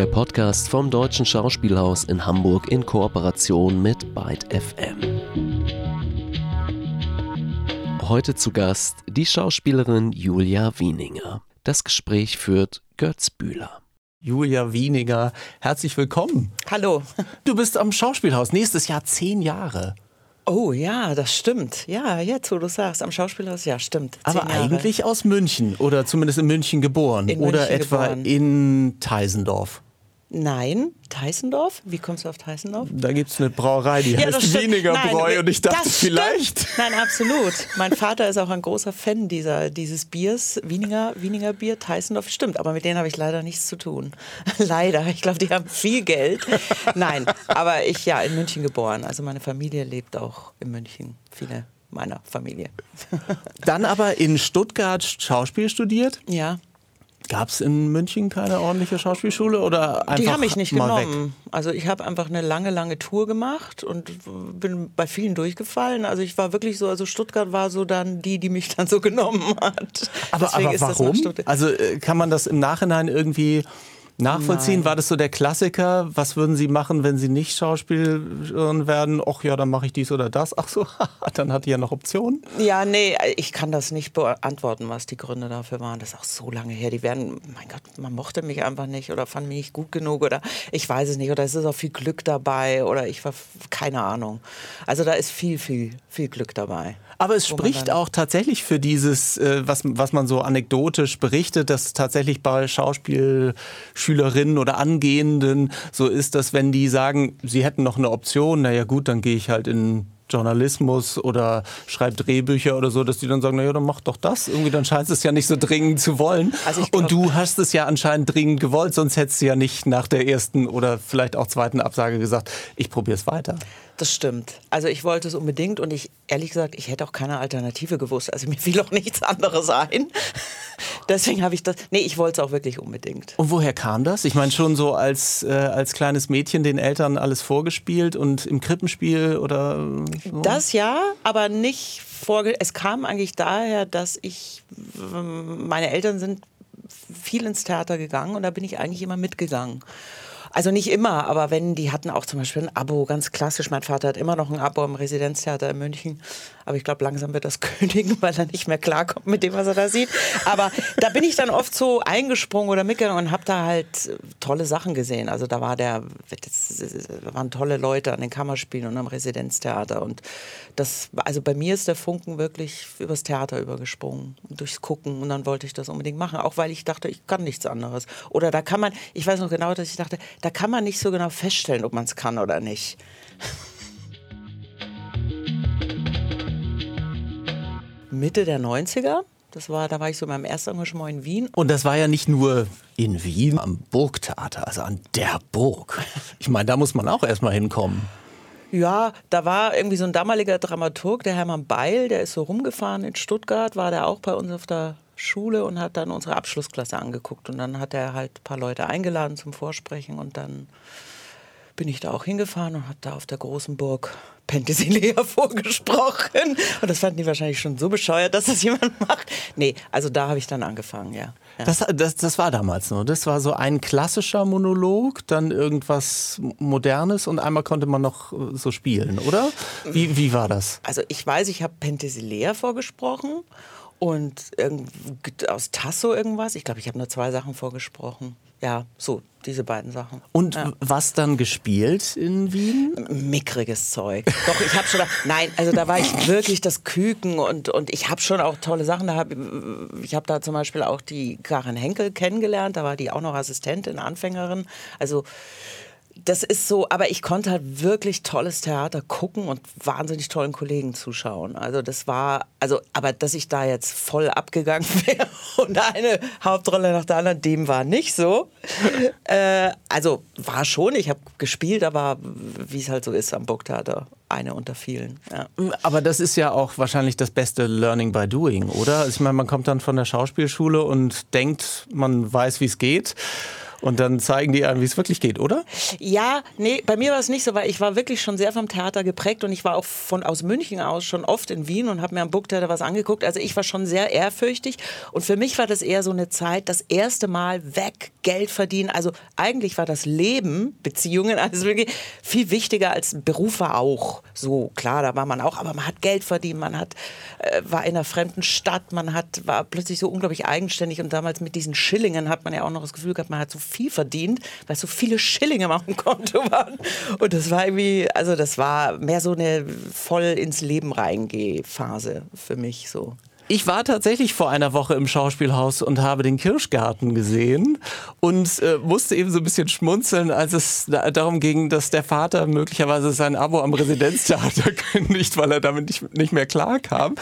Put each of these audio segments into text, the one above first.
der Podcast vom Deutschen Schauspielhaus in Hamburg in Kooperation mit Byte FM. Heute zu Gast die Schauspielerin Julia Wieninger. Das Gespräch führt Götz Bühler. Julia Wieninger, herzlich willkommen. Hallo. Du bist am Schauspielhaus nächstes Jahr zehn Jahre. Oh ja, das stimmt. Ja, jetzt, wo du sagst, am Schauspielhaus, ja, stimmt. Aber eigentlich aus München oder zumindest in München geboren In oder München etwa geboren. in Teisendorf. Nein, Teisendorf? Wie kommst du auf Teisendorf? Da gibt es eine Brauerei, die heißt Wieninger Nein, Bräu und ich dachte vielleicht. Nein, absolut. Mein Vater ist auch ein großer Fan dieser, dieses Biers, Wieninger, Wieninger Bier, Teisendorf. Stimmt, aber mit denen habe ich leider nichts zu tun. leider. Ich glaube, die haben viel Geld. Nein, aber ich ja in München geboren. Also meine Familie lebt auch in München. Viele meiner Familie. Dann aber in Stuttgart Schauspiel studiert. ja. Gab es in München keine ordentliche Schauspielschule oder einfach Die haben mich nicht genommen. Also ich habe einfach eine lange, lange Tour gemacht und bin bei vielen durchgefallen. Also ich war wirklich so, also Stuttgart war so dann die, die mich dann so genommen hat. Aber, aber ist das nach warum? Also äh, kann man das im Nachhinein irgendwie nachvollziehen? Nein. War das so der Klassiker? Was würden Sie machen, wenn Sie nicht Schauspielerin werden? Ach ja, dann mache ich dies oder das. Ach so, dann hat die ja noch Optionen. Ja, nee, ich kann das nicht beantworten, was die Gründe dafür waren. Das ist auch so lange her. Die werden, mein Gott, man mochte mich einfach nicht oder fand mich nicht gut genug oder ich weiß es nicht oder es ist auch viel Glück dabei oder ich war, keine Ahnung. Also da ist viel, viel, viel Glück dabei. Aber es spricht auch tatsächlich für dieses, äh, was, was man so anekdotisch berichtet, dass tatsächlich bei Schauspielschülerinnen oder Angehenden so ist, dass wenn die sagen, sie hätten noch eine Option, naja gut, dann gehe ich halt in Journalismus oder schreibe Drehbücher oder so, dass die dann sagen, naja, dann mach doch das. Irgendwie, dann scheint es ja nicht so dringend zu wollen. Also glaub- Und du hast es ja anscheinend dringend gewollt, sonst hättest du ja nicht nach der ersten oder vielleicht auch zweiten Absage gesagt, ich probiere es weiter. Das stimmt. Also ich wollte es unbedingt und ich, ehrlich gesagt, ich hätte auch keine Alternative gewusst. Also mir fiel auch nichts anderes ein. Deswegen habe ich das, nee, ich wollte es auch wirklich unbedingt. Und woher kam das? Ich meine, schon so als, äh, als kleines Mädchen den Eltern alles vorgespielt und im Krippenspiel oder so? Das ja, aber nicht vorge... Es kam eigentlich daher, dass ich... ähm, Meine Eltern sind viel ins Theater gegangen und da bin ich eigentlich immer mitgegangen. Also nicht immer, aber wenn, die hatten auch zum Beispiel ein Abo, ganz klassisch. Mein Vater hat immer noch ein Abo im Residenztheater in München. Aber ich glaube, langsam wird das kündigen, weil er nicht mehr klarkommt mit dem, was er da sieht. Aber da bin ich dann oft so eingesprungen oder mitgegangen und habe da halt äh, tolle Sachen gesehen. Also da war der, das, da waren tolle Leute an den Kammerspielen und am Residenztheater. Und das, also bei mir ist der Funken wirklich übers Theater übergesprungen, durchs Gucken. Und dann wollte ich das unbedingt machen, auch weil ich dachte, ich kann nichts anderes. Oder da kann man, ich weiß noch genau, dass ich dachte, da kann man nicht so genau feststellen, ob man es kann oder nicht. Mitte der 90er, das war, da war ich so in meinem ersten Engagement in Wien. Und das war ja nicht nur in Wien am Burgtheater, also an der Burg. Ich meine, da muss man auch erstmal hinkommen. Ja, da war irgendwie so ein damaliger Dramaturg, der Hermann Beil, der ist so rumgefahren in Stuttgart, war der auch bei uns auf der Schule und hat dann unsere Abschlussklasse angeguckt. Und dann hat er halt ein paar Leute eingeladen zum Vorsprechen und dann bin ich da auch hingefahren und habe da auf der großen Burg Penthesilea vorgesprochen. Und das fanden die wahrscheinlich schon so bescheuert, dass das jemand macht. Nee, also da habe ich dann angefangen, ja. ja. Das, das, das war damals nur. Das war so ein klassischer Monolog, dann irgendwas Modernes und einmal konnte man noch äh, so spielen, oder? Wie, wie war das? Also ich weiß, ich habe Penthesilea vorgesprochen und aus Tasso irgendwas. Ich glaube, ich habe nur zwei Sachen vorgesprochen. Ja, so, diese beiden Sachen. Und Ja. was dann gespielt in Wien? mickriges Zeug. Doch, ich habe schon, nein, also da war ich wirklich das Küken und, und ich habe schon auch tolle Sachen. Da hab, ich habe da zum Beispiel auch die Karin Henkel kennengelernt, da war die auch noch Assistentin, Anfängerin. Also das ist so, aber ich konnte halt wirklich tolles Theater gucken und wahnsinnig tollen Kollegen zuschauen. Also das war, also, aber dass ich da jetzt voll abgegangen wäre und eine Hauptrolle nach der anderen, dem war nicht so. Äh, also war schon, ich habe gespielt, aber wie es halt so ist am Burgtheater, eine unter vielen. Ja. Aber das ist ja auch wahrscheinlich das beste Learning by Doing, oder? Also Ich meine, man kommt dann von der Schauspielschule und denkt, man weiß, wie es geht. Und dann zeigen die einem, wie es wirklich geht, oder? Ja, nee, bei mir war es nicht so, weil ich war wirklich schon sehr vom Theater geprägt und ich war auch von aus München aus schon oft in Wien und habe mir am Burgtheater was angeguckt. Also ich war schon sehr ehrfürchtig und für mich war das eher so eine Zeit, das erste Mal weg Geld verdienen. Also eigentlich war das Leben, Beziehungen, alles wirklich viel wichtiger als Beruf war auch. So klar, da war man auch, aber man hat Geld verdient, man hat, äh, war in einer fremden Stadt, man hat, war plötzlich so unglaublich eigenständig und damals mit diesen Schillingen hat man ja auch noch das Gefühl gehabt, man hat so viel verdient, weil so viele Schillinge auf dem Konto waren. Und das war irgendwie, also das war mehr so eine voll ins Leben reingeh Phase für mich so. Ich war tatsächlich vor einer Woche im Schauspielhaus und habe den Kirschgarten gesehen und äh, musste eben so ein bisschen schmunzeln, als es da, darum ging, dass der Vater möglicherweise sein Abo am Residenztheater kündigt, weil er damit nicht, nicht mehr klarkam.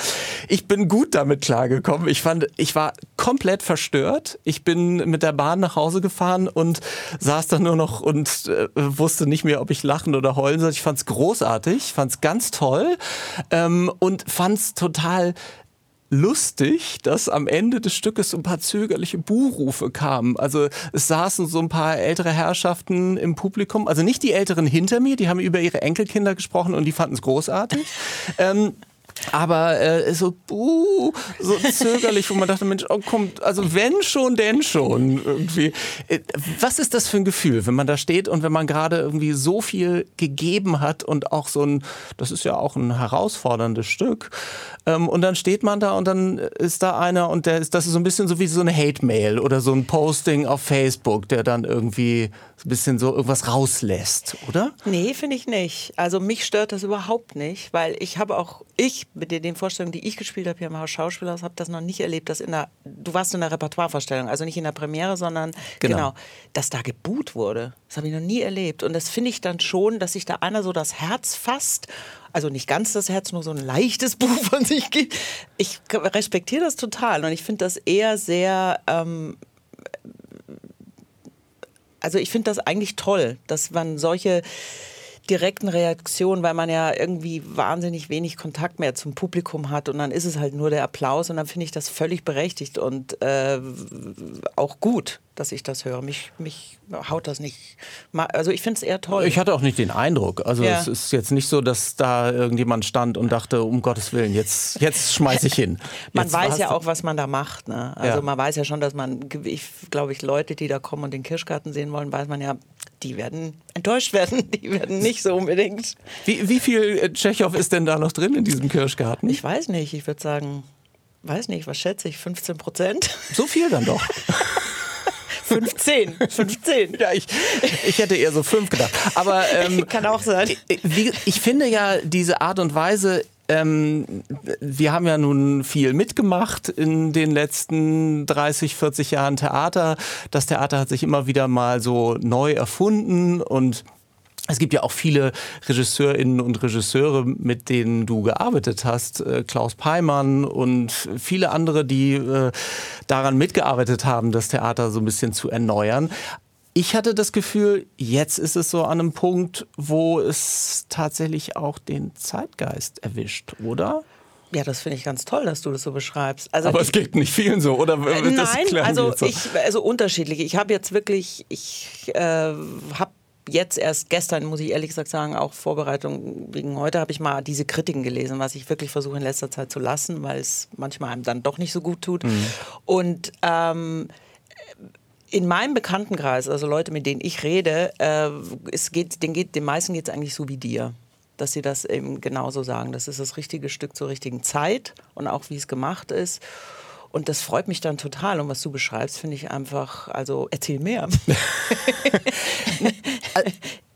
Ich bin gut damit klargekommen. Ich fand, ich war komplett verstört. Ich bin mit der Bahn nach Hause gefahren und saß dann nur noch und äh, wusste nicht mehr, ob ich lachen oder heulen soll. Ich fand es großartig, fand es ganz toll ähm, und fand es total lustig, dass am Ende des Stückes so ein paar zögerliche Buhrufe kamen. Also es saßen so ein paar ältere Herrschaften im Publikum, also nicht die Älteren hinter mir, die haben über ihre Enkelkinder gesprochen und die fanden es großartig. ähm, aber äh, so, uh, so zögerlich, wo man dachte, Mensch, oh, kommt, also wenn schon, denn schon irgendwie. Äh, was ist das für ein Gefühl, wenn man da steht und wenn man gerade irgendwie so viel gegeben hat und auch so ein, das ist ja auch ein herausforderndes Stück. Ähm, und dann steht man da und dann ist da einer und der ist, das ist so ein bisschen so wie so eine Hate-Mail oder so ein Posting auf Facebook, der dann irgendwie ein bisschen so irgendwas rauslässt, oder? Nee, finde ich nicht. Also mich stört das überhaupt nicht, weil ich habe auch, ich mit den Vorstellungen, die ich gespielt habe hier im Haus Schauspielers, habe das noch nicht erlebt, dass in der, du warst in der Repertoirevorstellung, also nicht in der Premiere, sondern genau, genau dass da geboot wurde. Das habe ich noch nie erlebt. Und das finde ich dann schon, dass sich da einer so das Herz fasst also nicht ganz das Herz, nur so ein leichtes Buch von sich gibt. Ich respektiere das total und ich finde das eher sehr ähm, also ich finde das eigentlich toll, dass man solche direkten Reaktionen, weil man ja irgendwie wahnsinnig wenig Kontakt mehr zum Publikum hat und dann ist es halt nur der Applaus und dann finde ich das völlig berechtigt und äh, auch gut dass ich das höre. Mich, mich haut das nicht. Also ich finde es eher toll. Ich hatte auch nicht den Eindruck. Also ja. es ist jetzt nicht so, dass da irgendjemand stand und dachte, um Gottes Willen, jetzt, jetzt schmeiße ich hin. man jetzt weiß ja auch, was man da macht. Ne? Also ja. man weiß ja schon, dass man, ich glaube ich, Leute, die da kommen und den Kirschgarten sehen wollen, weiß man ja, die werden enttäuscht werden. Die werden nicht so unbedingt. Wie, wie viel äh, Tschechow ist denn da noch drin in diesem Kirschgarten? Ich weiß nicht. Ich würde sagen, weiß nicht, was schätze ich, 15 Prozent? So viel dann doch. 15. 15. ja, ich, ich hätte eher so fünf gedacht. Aber ähm, kann auch sein. Wie, ich finde ja diese Art und Weise, ähm, wir haben ja nun viel mitgemacht in den letzten 30, 40 Jahren Theater. Das Theater hat sich immer wieder mal so neu erfunden und es gibt ja auch viele Regisseurinnen und Regisseure, mit denen du gearbeitet hast. Äh, Klaus Peimann und viele andere, die äh, daran mitgearbeitet haben, das Theater so ein bisschen zu erneuern. Ich hatte das Gefühl, jetzt ist es so an einem Punkt, wo es tatsächlich auch den Zeitgeist erwischt, oder? Ja, das finde ich ganz toll, dass du das so beschreibst. Also Aber ich, es geht nicht vielen so, oder? Äh, nein, also ich, also unterschiedlich. Ich habe jetzt wirklich, ich äh, habe jetzt erst gestern, muss ich ehrlich gesagt sagen, auch Vorbereitung wegen heute, habe ich mal diese Kritiken gelesen, was ich wirklich versuche in letzter Zeit zu lassen, weil es manchmal einem dann doch nicht so gut tut. Mhm. Und ähm, in meinem Bekanntenkreis, also Leute, mit denen ich rede, äh, es geht, den, geht, den meisten geht es eigentlich so wie dir dass sie das eben genauso sagen. Das ist das richtige Stück zur richtigen Zeit und auch wie es gemacht ist. Und das freut mich dann total. Und was du beschreibst, finde ich einfach, also erzähl mehr.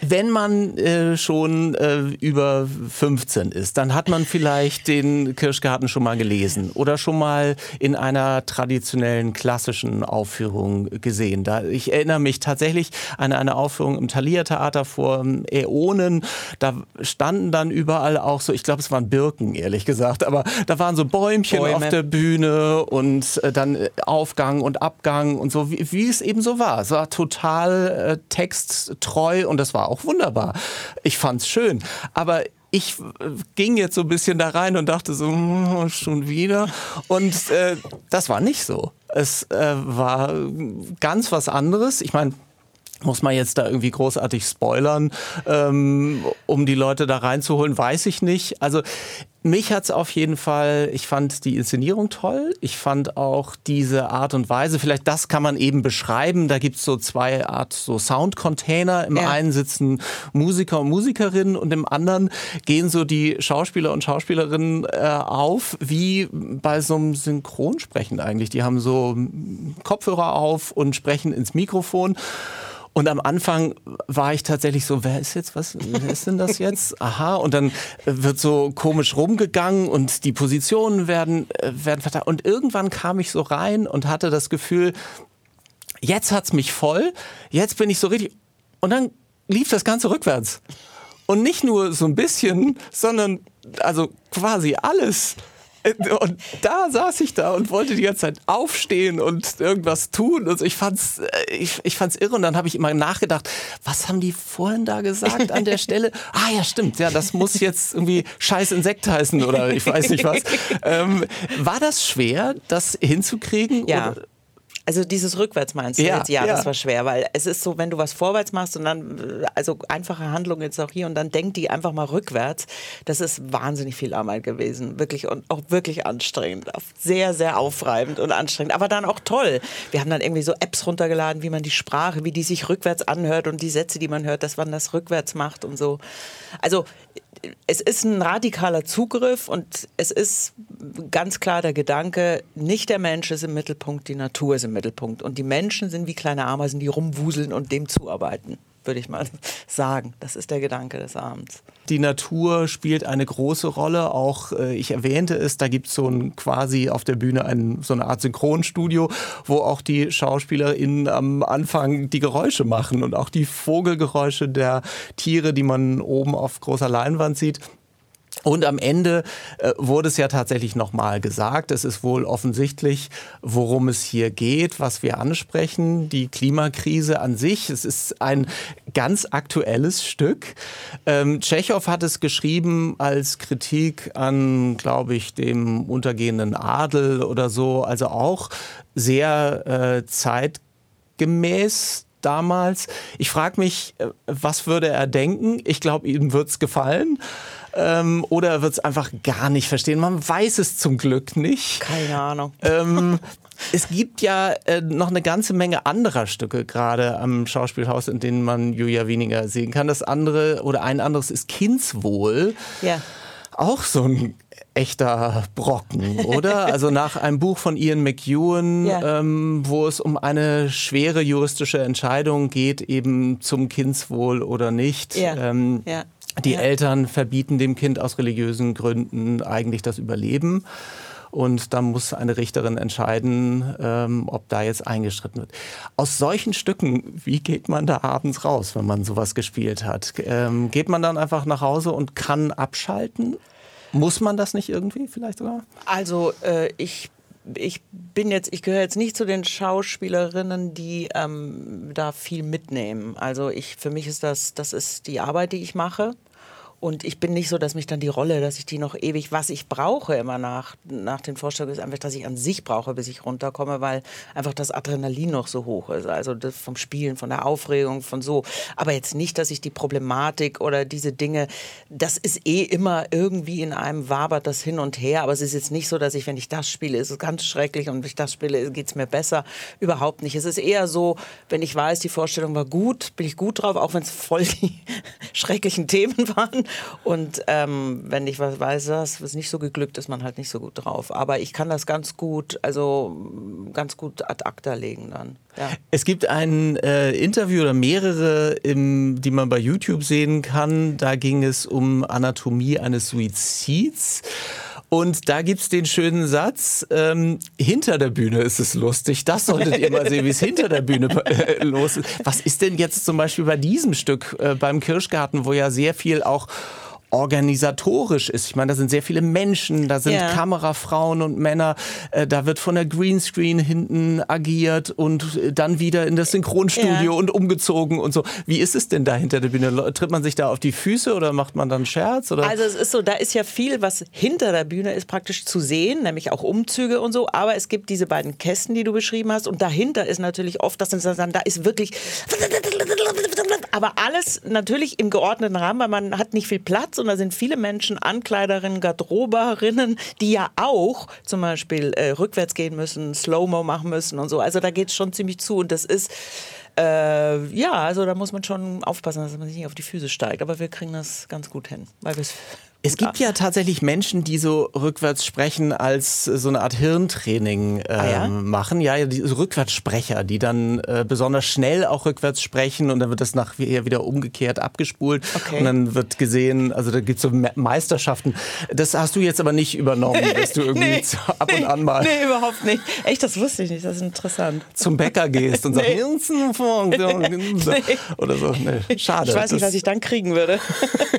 Wenn man äh, schon äh, über 15 ist, dann hat man vielleicht den Kirschgarten schon mal gelesen oder schon mal in einer traditionellen klassischen Aufführung gesehen. Da, ich erinnere mich tatsächlich an eine Aufführung im Thalia Theater vor ähm, Äonen. Da standen dann überall auch so, ich glaube, es waren Birken, ehrlich gesagt, aber da waren so Bäumchen Bäume. auf der Bühne und äh, dann Aufgang und Abgang und so, wie, wie, es eben so war. Es war total äh, texttreu und das war auch wunderbar. Ich fand's schön. Aber ich äh, ging jetzt so ein bisschen da rein und dachte so, hm, schon wieder. Und äh, das war nicht so. Es äh, war ganz was anderes. Ich meine, Muss man jetzt da irgendwie großartig spoilern, ähm, um die Leute da reinzuholen, weiß ich nicht. Also mich hat's auf jeden Fall, ich fand die Inszenierung toll. Ich fand auch diese Art und Weise, vielleicht das kann man eben beschreiben. Da gibt's so zwei Art so Soundcontainer. Im ja. einen sitzen Musiker und Musikerinnen und im anderen gehen so die Schauspieler und Schauspielerinnen äh, auf, wie bei so einem Synchronsprechen eigentlich. Die haben so Kopfhörer auf und sprechen ins Mikrofon. Und am Anfang war ich tatsächlich so, wer ist jetzt, was, wer ist denn das jetzt? Aha, und dann wird so komisch rumgegangen und die Positionen werden, äh, werden verteilt. Und irgendwann kam ich so rein und hatte das Gefühl, jetzt hat's mich voll, jetzt bin ich so richtig. Und dann lief das Ganze rückwärts. Und nicht nur so ein bisschen, sondern also quasi alles. Und da saß ich da und wollte die ganze Zeit aufstehen und irgendwas tun. Und ich fand's, äh, ich, ich fand's irre. Und dann habe ich immer nachgedacht, was haben die vorhin da gesagt an der Stelle? Ah ja, stimmt. Ja, das muss jetzt irgendwie scheiß Insekt heißen oder ich weiß nicht was. Ähm, war das schwer, das hinzukriegen? Ja. Oder? Also dieses rückwärts meinst du ja, jetzt? Ja, ja, das war schwer, weil es ist so, wenn du was vorwärts machst und dann, also einfache Handlung jetzt auch hier und dann denkt die einfach mal rückwärts. Das ist wahnsinnig viel Arbeit gewesen, wirklich und auch wirklich anstrengend, sehr, sehr aufreibend und anstrengend, aber dann auch toll. Wir haben dann irgendwie so Apps runtergeladen, wie man die Sprache, wie die sich rückwärts anhört und die Sätze, die man hört, dass man das rückwärts macht und so. Also es ist ein radikaler Zugriff und es ist ganz klar der Gedanke, nicht der Mensch ist im Mittelpunkt, die Natur ist im Mittelpunkt. Und die Menschen sind wie kleine Ameisen, die rumwuseln und dem zuarbeiten würde ich mal sagen. Das ist der Gedanke des Abends. Die Natur spielt eine große Rolle. Auch äh, ich erwähnte es, da gibt es so ein quasi auf der Bühne ein, so eine Art Synchronstudio, wo auch die SchauspielerInnen am Anfang die Geräusche machen und auch die Vogelgeräusche der Tiere, die man oben auf großer Leinwand sieht. Und am Ende äh, wurde es ja tatsächlich nochmal gesagt, es ist wohl offensichtlich, worum es hier geht, was wir ansprechen, die Klimakrise an sich. Es ist ein ganz aktuelles Stück. Ähm, Tschechow hat es geschrieben als Kritik an, glaube ich, dem untergehenden Adel oder so, also auch sehr äh, zeitgemäß damals. Ich frage mich, äh, was würde er denken? Ich glaube, ihm wird es gefallen ähm, oder er wird es einfach gar nicht verstehen. Man weiß es zum Glück nicht. Keine Ahnung. Ähm, es gibt ja äh, noch eine ganze Menge anderer Stücke gerade am Schauspielhaus, in denen man Julia weniger sehen kann. Das andere oder ein anderes ist Kindswohl. Ja. Auch so ein echter Brocken, oder? Also nach einem Buch von Ian McEwan, ja. ähm, wo es um eine schwere juristische Entscheidung geht, eben zum Kindswohl oder nicht. Ja. Ähm, ja. Die ja. Eltern verbieten dem Kind aus religiösen Gründen eigentlich das Überleben. Und da muss eine Richterin entscheiden, ähm, ob da jetzt eingeschritten wird. Aus solchen Stücken, wie geht man da abends raus, wenn man sowas gespielt hat? Ähm, geht man dann einfach nach Hause und kann abschalten? Muss man das nicht irgendwie vielleicht sogar? Also äh, ich ich bin jetzt, ich gehöre jetzt nicht zu den Schauspielerinnen, die ähm, da viel mitnehmen. Also ich, für mich ist das, das ist die Arbeit, die ich mache. Und ich bin nicht so, dass mich dann die Rolle, dass ich die noch ewig, was ich brauche immer nach, nach den Vorstellungen, ist einfach, dass ich an sich brauche, bis ich runterkomme, weil einfach das Adrenalin noch so hoch ist. Also vom Spielen, von der Aufregung, von so. Aber jetzt nicht, dass ich die Problematik oder diese Dinge, das ist eh immer irgendwie in einem wabert das hin und her. Aber es ist jetzt nicht so, dass ich, wenn ich das spiele, ist es ganz schrecklich und wenn ich das spiele, geht es mir besser. Überhaupt nicht. Es ist eher so, wenn ich weiß, die Vorstellung war gut, bin ich gut drauf, auch wenn es voll die schrecklichen Themen waren. Und ähm, wenn ich was weiß, das ist nicht so geglückt, ist man halt nicht so gut drauf. Aber ich kann das ganz gut, also ganz gut ad acta legen dann. Ja. Es gibt ein äh, Interview oder mehrere, im, die man bei YouTube sehen kann. Da ging es um Anatomie eines Suizids. Und da gibt es den schönen Satz, ähm, hinter der Bühne ist es lustig. Das solltet ihr mal sehen, wie es hinter der Bühne äh, los ist. Was ist denn jetzt zum Beispiel bei diesem Stück äh, beim Kirschgarten, wo ja sehr viel auch organisatorisch ist. Ich meine, da sind sehr viele Menschen, da sind Ja. Kamerafrauen und Männer, äh, da wird von der Greenscreen hinten agiert und äh, dann wieder in das Synchronstudio Ja. und umgezogen und so. Wie ist es denn da hinter der Bühne? Tritt man sich da auf die Füße oder macht man dann Scherz? Oder? Also es ist so, da ist ja viel, was hinter der Bühne ist praktisch zu sehen, nämlich auch Umzüge und so. Aber es gibt diese beiden Kästen, die du beschrieben hast. Und dahinter ist natürlich oft, dass da ist wirklich, aber alles natürlich im geordneten Rahmen, weil man hat nicht viel Platz und da sind viele Menschen, Ankleiderinnen, Garderoberinnen, die ja auch zum Beispiel äh, rückwärts gehen müssen, Slow-Mo machen müssen und so. Also da geht es schon ziemlich zu und das ist äh, ja, also da muss man schon aufpassen, dass man sich nicht auf die Füße steigt. Aber wir kriegen das ganz gut hin, weil wir Es gibt ja tatsächlich Menschen, die so rückwärts sprechen als so eine Art Hirntraining ähm, Ah ja? machen. Ja, ja, die so Rückwärtssprecher, die dann äh, besonders schnell auch rückwärts sprechen und dann wird das nachher wieder umgekehrt abgespult Okay. und dann wird gesehen, also da gibt es so Me Meisterschaften. Das hast du jetzt aber nicht übernommen, dass du irgendwie Nee. ab und an mal Nee, überhaupt nicht. Echt, das wusste ich nicht. Das ist interessant. zum Bäcker gehst und sagst, Nee. oder so. Nee, schade. Ich weiß nicht, was ich dann kriegen würde.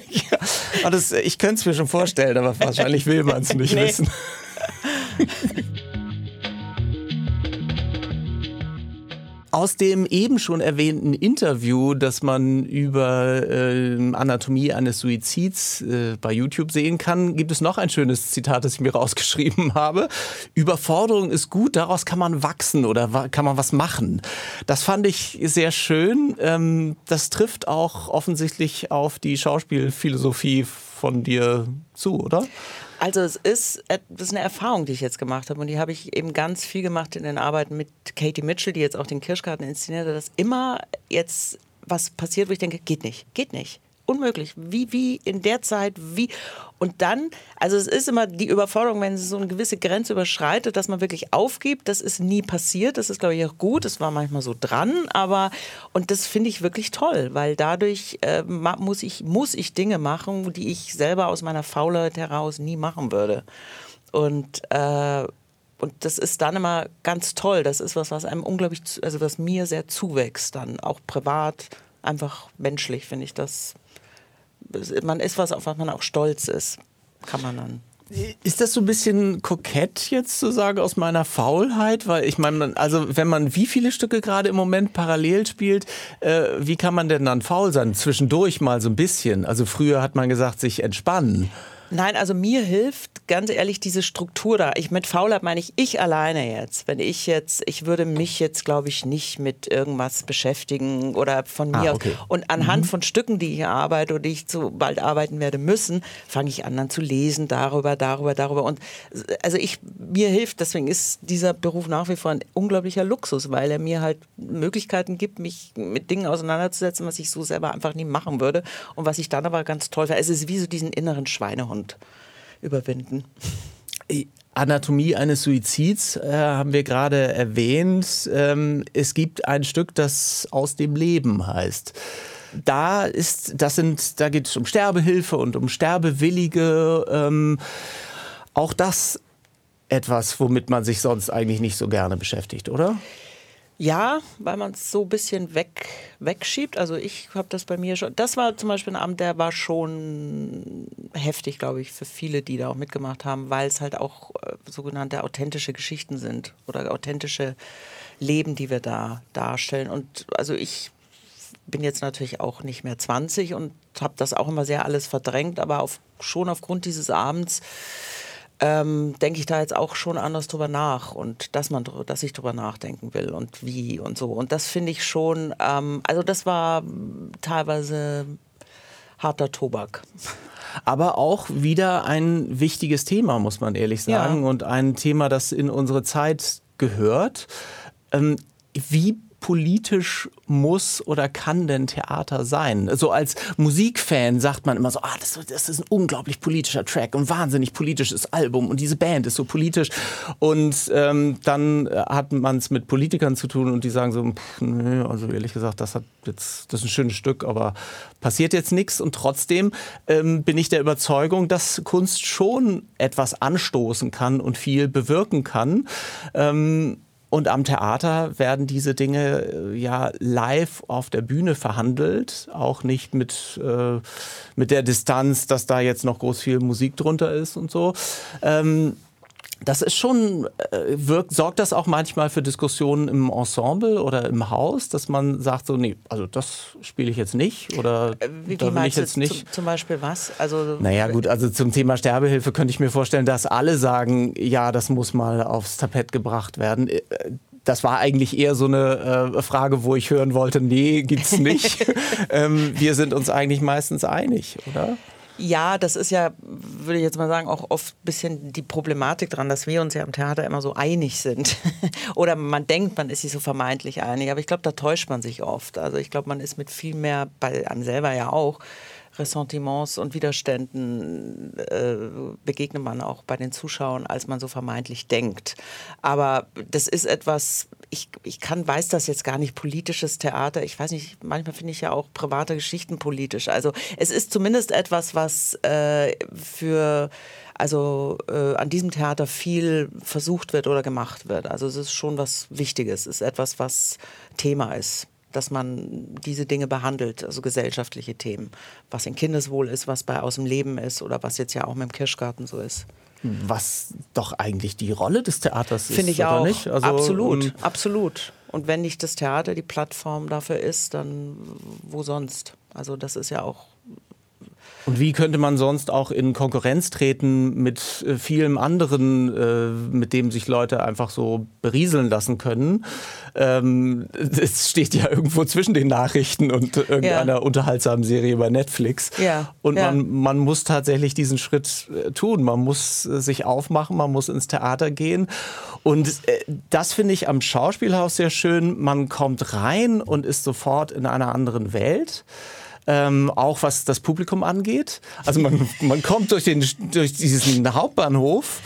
ja, das, ich könnte es mir schon vorstellen, aber wahrscheinlich will man es nicht Nee. wissen. Aus dem eben schon erwähnten Interview, das man über äh, Anatomie eines Suizids äh, bei YouTube sehen kann, gibt es noch ein schönes Zitat, das ich mir rausgeschrieben habe. Überforderung ist gut, daraus kann man wachsen oder wa kann man was machen. Das fand ich sehr schön. Ähm, das trifft auch offensichtlich auf die Schauspielphilosophie von dir zu, oder? Also es ist, das ist eine Erfahrung, die ich jetzt gemacht habe und die habe ich eben ganz viel gemacht in den Arbeiten mit Katie Mitchell, die jetzt auch den Kirschgarten inszeniert hat, dass immer jetzt was passiert, wo ich denke, geht nicht, geht nicht. Unmöglich. Wie, wie in der Zeit, wie. Und dann, also es ist immer die Überforderung, wenn es so eine gewisse Grenze überschreitet, dass man wirklich aufgibt. Das ist nie passiert. Das ist, glaube ich, auch gut. Es war manchmal so dran, aber, und das finde ich wirklich toll, weil dadurch äh, muss, ich, muss ich Dinge machen, die ich selber aus meiner Faulheit heraus nie machen würde. Und, äh, und das ist dann immer ganz toll. Das ist was, was einem unglaublich, also was mir sehr zuwächst, dann auch privat, einfach menschlich finde ich das. Man ist was, auf was man auch stolz ist. Kann man dann. Ist das so ein bisschen kokett jetzt zu sagen aus meiner Faulheit? Weil ich meine, also wenn man wie viele Stücke gerade im Moment parallel spielt, äh, wie kann man denn dann faul sein? Zwischendurch mal so ein bisschen. Also früher hat man gesagt, sich entspannen. Nein, also mir hilft ganz ehrlich diese Struktur da. Ich mit Faulheit meine ich ich alleine jetzt. Wenn ich jetzt, ich würde mich jetzt glaube ich nicht mit irgendwas beschäftigen oder von Ah, mir okay. aus. Und anhand von Stücken, die ich arbeite oder die ich so bald arbeiten werde müssen, fange ich an dann zu lesen darüber, darüber, darüber. Und also ich mir hilft. Deswegen ist dieser Beruf nach wie vor ein unglaublicher Luxus, weil er mir halt Möglichkeiten gibt, mich mit Dingen auseinanderzusetzen, was ich so selber einfach nie machen würde und was ich dann aber ganz toll finde. Es ist wie so diesen inneren Schweinehund überwinden. Anatomie eines Suizids äh, haben wir gerade erwähnt. Ähm, es gibt ein Stück, das aus dem Leben heißt. Da ist, das sind, da geht es um Sterbehilfe und um Sterbewillige. Ähm, auch das etwas, womit man sich sonst eigentlich nicht so gerne beschäftigt, oder? Ja, weil man es so ein bisschen weg, wegschiebt. Also ich habe das bei mir schon. Das war zum Beispiel ein Abend, der war schon heftig, glaube ich, für viele, die da auch mitgemacht haben, weil es halt auch äh, sogenannte authentische Geschichten sind oder authentische Leben, die wir da darstellen. Und also ich bin jetzt natürlich auch nicht mehr 20 und habe das auch immer sehr alles verdrängt, aber auf, schon aufgrund dieses Abends ähm, denke ich da jetzt auch schon anders drüber nach und dass man, dass ich drüber nachdenken will und wie und so. Und das finde ich schon, ähm, also das war teilweise harter Tobak. Aber auch wieder ein wichtiges Thema, muss man ehrlich Ja. sagen. Und ein Thema, das in unsere Zeit gehört. Ähm, wie politisch muss oder kann denn Theater sein? So als Musikfan sagt man immer so, ah, das, das ist ein unglaublich politischer Track und wahnsinnig politisches Album und diese Band ist so politisch. Und ähm, dann äh, hat man es mit Politikern zu tun und die sagen so, pff, nö, also ehrlich gesagt, das hat jetzt, das ist ein schönes Stück, aber passiert jetzt nichts. Und trotzdem ähm, bin ich der Überzeugung, dass Kunst schon etwas anstoßen kann und viel bewirken kann. Ähm, und am Theater werden diese Dinge äh, ja live auf der Bühne verhandelt, auch nicht mit, äh, mit der Distanz, dass da jetzt noch groß viel Musik drunter ist und so. Ähm, das ist schon, äh, wirkt, sorgt das auch manchmal für Diskussionen im Ensemble oder im Haus, dass man sagt so, nee, also das spiele ich jetzt nicht oder Äh, Wie, da will ich jetzt nicht. Zum, zum Beispiel was? Also Naja gut, also zum Thema Sterbehilfe könnte ich mir vorstellen, dass alle sagen, ja, das muss mal aufs Tapet gebracht werden. Äh, Das war eigentlich eher so eine äh, Frage, wo ich hören wollte, nee, gibt's nicht. ähm, wir sind uns eigentlich meistens einig, oder? Ja, das ist ja, würde ich jetzt mal sagen, auch oft ein bisschen die Problematik dran, dass wir uns ja im Theater immer so einig sind. Oder man denkt, man ist sich so vermeintlich einig. Aber ich glaube, da täuscht man sich oft. Also ich glaube, man ist mit viel mehr, bei einem selber ja auch, Ressentiments und Widerständen äh, begegnet man auch bei den Zuschauern, als man so vermeintlich denkt. Aber das ist etwas, ich, ich kann, weiß das jetzt gar nicht, politisches Theater. Ich weiß nicht, manchmal finde ich ja auch private Geschichten politisch. Also es ist zumindest etwas, was äh, für also äh, an diesem Theater viel versucht wird oder gemacht wird. Also es ist schon was Wichtiges, es ist etwas, was Thema ist dass man diese Dinge behandelt, also gesellschaftliche Themen, was in Kindeswohl ist, was bei aus dem Leben ist oder was jetzt ja auch mit dem Kirschgarten so ist. Was doch eigentlich die Rolle des Theaters ist, Finde ich oder auch. nicht? Also, absolut, ähm, absolut. Und wenn nicht das Theater die Plattform dafür ist, dann wo sonst? Also das ist ja auch Und wie könnte man sonst auch in Konkurrenz treten mit äh, vielem anderen, äh, mit dem sich Leute einfach so berieseln lassen können? Ähm, es steht ja irgendwo zwischen den Nachrichten und irgendeiner Ja. unterhaltsamen Serie bei Netflix. Ja, Und ja. Man, man muss tatsächlich diesen Schritt äh, tun. Man muss sich aufmachen, man muss ins Theater gehen. Und das finde ich am Schauspielhaus sehr schön. Man kommt rein und ist sofort in einer anderen Welt ähm, auch was das Publikum angeht. Also man, man kommt durch, den, durch diesen Hauptbahnhof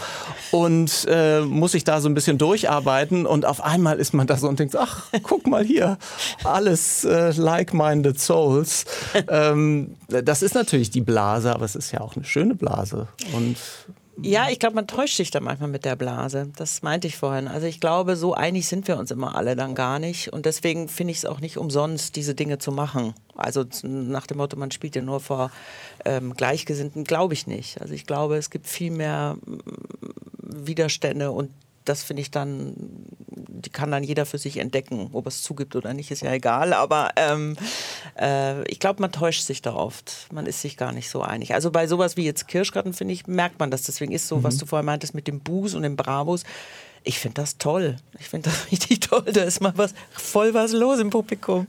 und äh, muss sich da so ein bisschen durcharbeiten und auf einmal ist man da so und denkt, ach, guck mal hier, alles äh, like-minded souls. ähm, das ist natürlich die Blase, aber es ist ja auch eine schöne Blase. Und Ja, ich glaube, man täuscht sich da manchmal mit der Blase. Das meinte ich vorhin. Also ich glaube, so einig sind wir uns immer alle dann gar nicht. Und deswegen finde ich es auch nicht umsonst, diese Dinge zu machen. Also nach dem Motto, man spielt ja nur vor ähm, Gleichgesinnten, glaube ich nicht. Also ich glaube, es gibt viel mehr Widerstände und das finde ich dann, die kann dann jeder für sich entdecken. Ob er es zugibt oder nicht, ist ja egal. Aber ähm, äh, ich glaube, man täuscht sich da oft. Man ist sich gar nicht so einig. Also bei sowas wie jetzt Kirschgarten, finde ich, merkt man das. Deswegen ist so, was du vorher meintest mit dem Buß und dem Bravos. Ich finde das toll. Ich finde das richtig toll. Da ist mal was, voll was los im Publikum.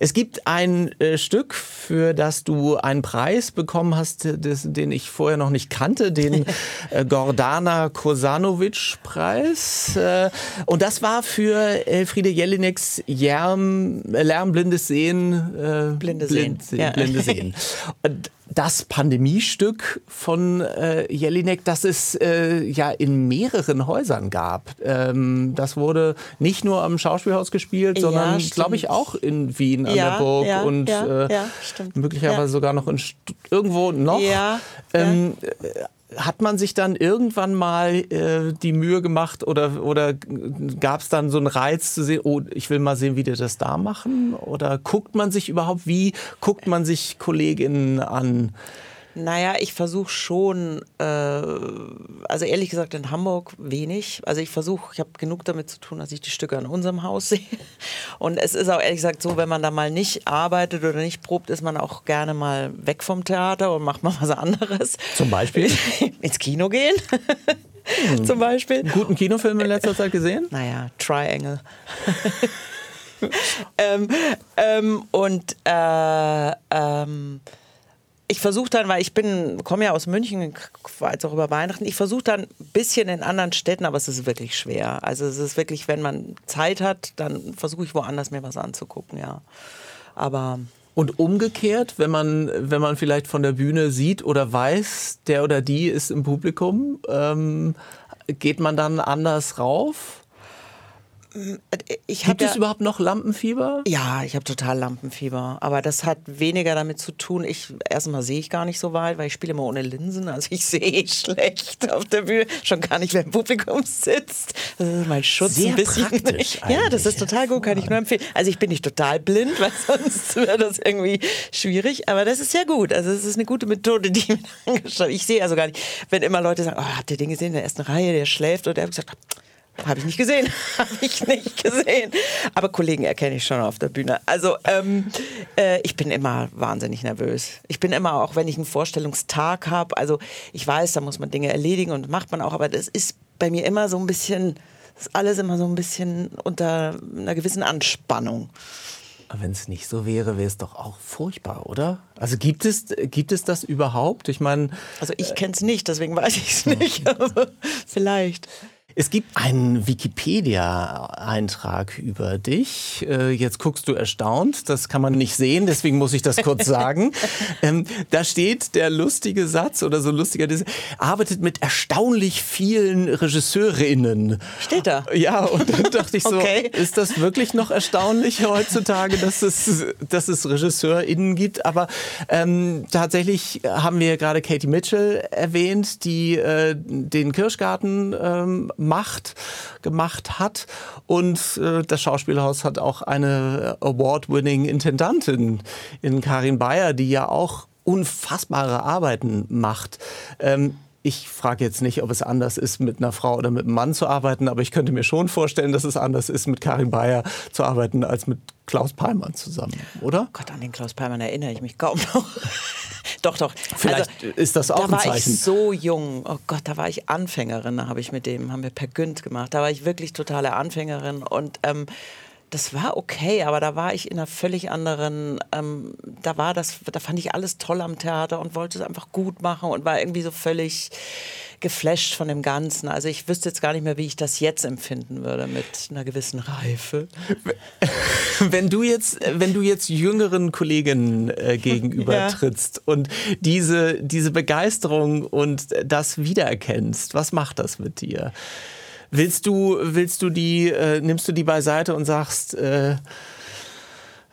Es gibt ein äh, Stück, für das du einen Preis bekommen hast, äh, des, den ich vorher noch nicht kannte, den äh, Gordana Kosanovic-Preis. Äh, und das war für Elfriede Jelineks Lärm, äh, Lärmblindes Sehen. Äh, Blinde Blind, Sehen, ja. Blinde Sehen. Und das Pandemiestück von äh, Jelinek, das es äh, ja in mehreren Häusern gab. Ähm, das wurde nicht nur am Schauspielhaus gespielt, Ja, sondern, stimmt. glaube ich, auch in Wien an Ja, der Burg ja, und ja, äh, ja, möglicherweise Ja. sogar noch in St irgendwo noch. Ja, Ähm, äh, Hat man sich dann irgendwann mal äh, die Mühe gemacht oder, oder gab es dann so einen Reiz zu sehen, oh, ich will mal sehen, wie die das da machen? Oder guckt man sich überhaupt, wie guckt man sich Kolleginnen an? Naja, ich versuche schon, äh, also ehrlich gesagt in Hamburg wenig. Also ich versuche, ich habe genug damit zu tun, dass ich die Stücke an unserem Haus sehe. Und es ist auch ehrlich gesagt so, wenn man da mal nicht arbeitet oder nicht probt, ist man auch gerne mal weg vom Theater und macht mal was anderes. Zum Beispiel? Ins Kino gehen, zum Beispiel. Einen guten Kinofilm in letzter Zeit gesehen? Naja, Triangle. ähm, ähm, und äh, ähm, ich versuche dann, weil ich bin, komme ja aus München, jetzt auch über Weihnachten, ich versuche dann ein bisschen in anderen Städten, aber es ist wirklich schwer. Also es ist wirklich, wenn man Zeit hat, dann versuche ich woanders mir was anzugucken, ja. Aber Und umgekehrt, wenn man, wenn man vielleicht von der Bühne sieht oder weiß, der oder die ist im Publikum, ähm, geht man dann anders rauf? Ich Gibt ja, es überhaupt noch Lampenfieber? Ja, ich habe total Lampenfieber. Aber das hat weniger damit zu tun. Ich erstmal sehe ich gar nicht so weit, weil ich spiele immer ohne Linsen. Also ich sehe schlecht auf der Bühne, schon gar nicht, wer im Publikum sitzt. Das ist mein Schutz Sehr ein bisschen. praktisch Ja, das ist total gut, kann ich nur empfehlen. Also ich bin nicht total blind, weil sonst wäre das irgendwie schwierig. Aber das ist ja gut. Also es ist eine gute Methode, die mir angeschaut. Ich sehe also gar nicht, wenn immer Leute sagen, oh, habt ihr den gesehen in der ersten Reihe, der schläft? Und der hat gesagt, habe ich nicht gesehen. Habe ich nicht gesehen. Aber Kollegen erkenne ich schon auf der Bühne. Also ähm, äh, ich bin immer wahnsinnig nervös. Ich bin immer, auch wenn ich einen Vorstellungstag habe, also ich weiß, da muss man Dinge erledigen und macht man auch, aber das ist bei mir immer so ein bisschen, das ist alles immer so ein bisschen unter einer gewissen Anspannung. Wenn es nicht so wäre, wäre es doch auch furchtbar, oder? Also gibt es, gibt es das überhaupt? Ich meine. Also ich kenne es nicht, deswegen weiß ich es nicht, aber vielleicht. Es gibt einen Wikipedia-Eintrag über dich. Äh, jetzt guckst du erstaunt. Das kann man nicht sehen, deswegen muss ich das kurz sagen. ähm, da steht der lustige Satz oder so lustiger, arbeitet mit erstaunlich vielen Regisseurinnen. Steht da? Ja, und dann dachte ich so, okay. ist das wirklich noch erstaunlich heutzutage, dass es, dass es RegisseurInnen gibt? Aber ähm, tatsächlich haben wir gerade Katie Mitchell erwähnt, die äh, den Kirschgarten ähm, macht, gemacht hat. Und äh, das Schauspielhaus hat auch eine Award-winning Intendantin in Karin Bayer, die ja auch unfassbare Arbeiten macht. Ähm, ich frage jetzt nicht, ob es anders ist, mit einer Frau oder mit einem Mann zu arbeiten, aber ich könnte mir schon vorstellen, dass es anders ist, mit Karin Bayer zu arbeiten, als mit Klaus Peimann zusammen, oder? Gott, an den Klaus Peimann erinnere ich mich kaum noch. doch, doch. Vielleicht also, ist das auch da ein war Zeichen. ich so jung. Oh Gott, da war ich Anfängerin. Da habe ich mit dem, haben wir per Günd gemacht. Da war ich wirklich totale Anfängerin und ähm, das war okay, aber da war ich in einer völlig anderen, ähm, da war das, da fand ich alles toll am Theater und wollte es einfach gut machen und war irgendwie so völlig geflasht von dem Ganzen. Also ich wüsste jetzt gar nicht mehr, wie ich das jetzt empfinden würde mit einer gewissen Reife. Wenn du jetzt, wenn du jetzt jüngeren Kolleginnen äh, gegenüber ja. trittst und diese, diese Begeisterung und das wiedererkennst, was macht das mit dir? Willst du, willst du die, äh, nimmst du die beiseite und sagst, äh,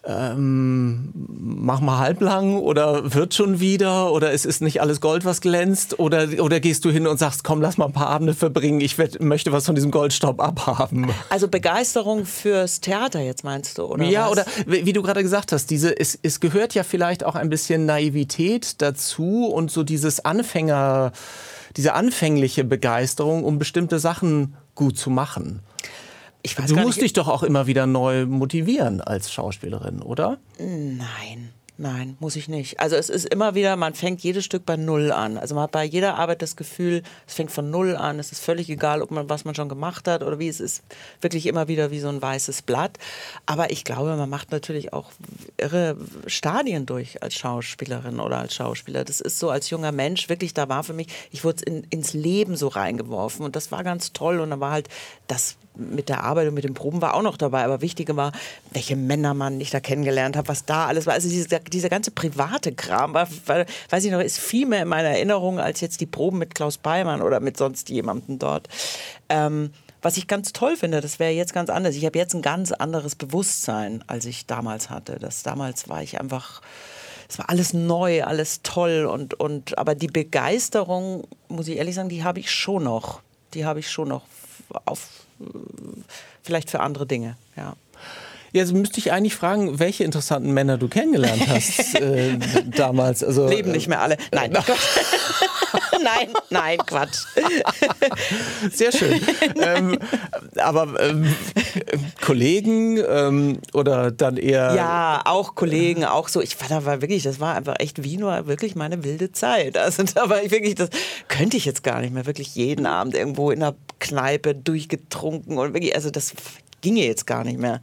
ähm, mach mal halblang oder wird schon wieder oder es ist nicht alles Gold, was glänzt oder, oder gehst du hin und sagst, komm, lass mal ein paar Abende verbringen, ich werd, möchte was von diesem Goldstaub abhaben. Also Begeisterung fürs Theater jetzt meinst du, oder Ja, was? oder wie du gerade gesagt hast, diese, es, es gehört ja vielleicht auch ein bisschen Naivität dazu und so dieses Anfänger, diese anfängliche Begeisterung, um bestimmte Sachen gut zu machen. du musst dich doch auch immer wieder neu motivieren als Schauspielerin, oder? Nein. Nein, muss ich nicht. Also es ist immer wieder, man fängt jedes Stück bei Null an. Also man hat bei jeder Arbeit das Gefühl, es fängt von Null an. Es ist völlig egal, ob man was man schon gemacht hat oder wie. Es ist wirklich immer wieder wie so ein weißes Blatt. Aber ich glaube, man macht natürlich auch irre Stadien durch als Schauspielerin oder als Schauspieler. Das ist so als junger Mensch wirklich, da war für mich, ich wurde in, ins Leben so reingeworfen und das war ganz toll. Und da war halt das mit der Arbeit und mit den Proben war auch noch dabei. Aber wichtiger war, welche Männer man ich da kennengelernt habe, was da alles war. Also dieser, dieser ganze private Kram, war, weiß ich noch, ist viel mehr in meiner Erinnerung als jetzt die Proben mit Klaus Beimann oder mit sonst jemandem dort. Ähm, was ich ganz toll finde, das wäre jetzt ganz anders. Ich habe jetzt ein ganz anderes Bewusstsein, als ich damals hatte. Das damals war ich einfach es war alles neu, alles toll und, und aber die Begeisterung, muss ich ehrlich sagen, die habe ich schon noch. Die habe ich schon noch auf vielleicht für andere Dinge, ja. Jetzt müsste ich eigentlich fragen, welche interessanten Männer du kennengelernt hast äh, damals. Also, Leben nicht mehr alle. Nein. nein, nein, Quatsch. Sehr schön. ähm, aber ähm, Kollegen ähm, oder dann eher. Ja, auch Kollegen, auch so. Ich war da war wirklich, das war einfach echt wie nur wirklich meine wilde Zeit. Also da war ich wirklich, das könnte ich jetzt gar nicht mehr wirklich jeden Abend irgendwo in einer Kneipe durchgetrunken und wirklich, also das ginge jetzt gar nicht mehr,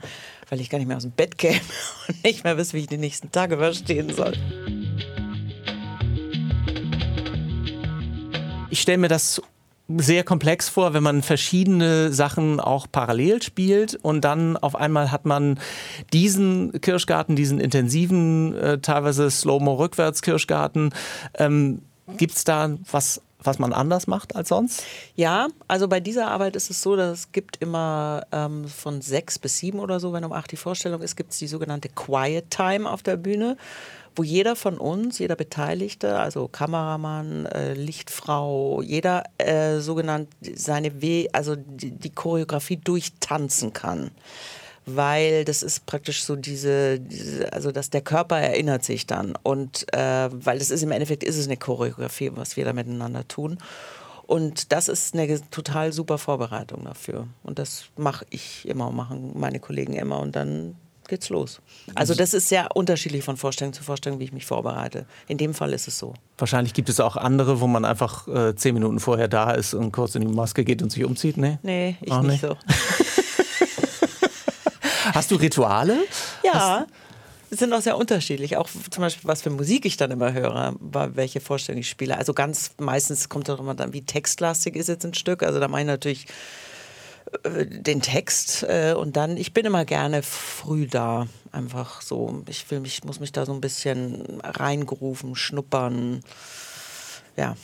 weil ich gar nicht mehr aus dem Bett käme und nicht mehr wüsste, wie ich die nächsten Tage überstehen soll. Ich stelle mir das sehr komplex vor, wenn man verschiedene Sachen auch parallel spielt und dann auf einmal hat man diesen Kirschgarten, diesen intensiven, äh, teilweise Slow-Mo-Rückwärts-Kirschgarten. Ähm, Gibt es da was was man anders macht als sonst? Ja, also bei dieser Arbeit ist es so, dass es gibt immer ähm, von sechs bis sieben oder so, wenn um acht die Vorstellung ist, gibt es die sogenannte Quiet Time auf der Bühne wo jeder von uns, jeder Beteiligte, also Kameramann, äh, Lichtfrau, jeder äh, sogenannt seine We also die, die Choreografie durchtanzen kann weil das ist praktisch so diese, diese, also dass der Körper erinnert sich dann und äh, weil das ist im Endeffekt ist es eine Choreografie, was wir da miteinander tun und das ist eine total super Vorbereitung dafür und das mache ich immer, machen meine Kollegen immer und dann geht's los. Also das ist sehr unterschiedlich von Vorstellung zu Vorstellung, wie ich mich vorbereite. In dem Fall ist es so. Wahrscheinlich gibt es auch andere, wo man einfach äh, zehn Minuten vorher da ist und kurz in die Maske geht und sich umzieht. Nee, nee ich auch nicht, nicht so. Hast du Rituale? Ja. Hast sind auch sehr unterschiedlich. Auch zum Beispiel, was für Musik ich dann immer höre, welche Vorstellung ich spiele. Also ganz meistens kommt auch immer dann, wie textlastig ist jetzt ein Stück. Also da meine ich natürlich äh, den Text äh, und dann, ich bin immer gerne früh da, einfach so. Ich will mich, muss mich da so ein bisschen reingerufen, schnuppern. Ja.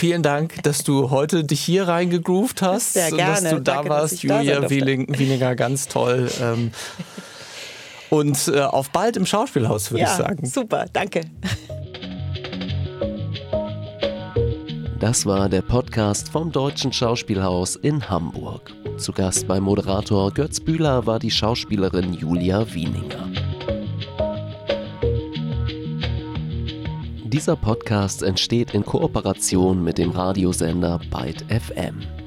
Vielen Dank, dass du heute dich hier reingegroovt hast. Sehr gerne. Und dass du da Danke, warst, Julia da Wieninger, ganz toll. Ähm, und äh, auf bald im Schauspielhaus, würde ja, ich sagen. Super, danke. Das war der Podcast vom Deutschen Schauspielhaus in Hamburg. Zu Gast bei Moderator Götz Bühler war die Schauspielerin Julia Wieninger. Dieser Podcast entsteht in Kooperation mit dem Radiosender Byte FM.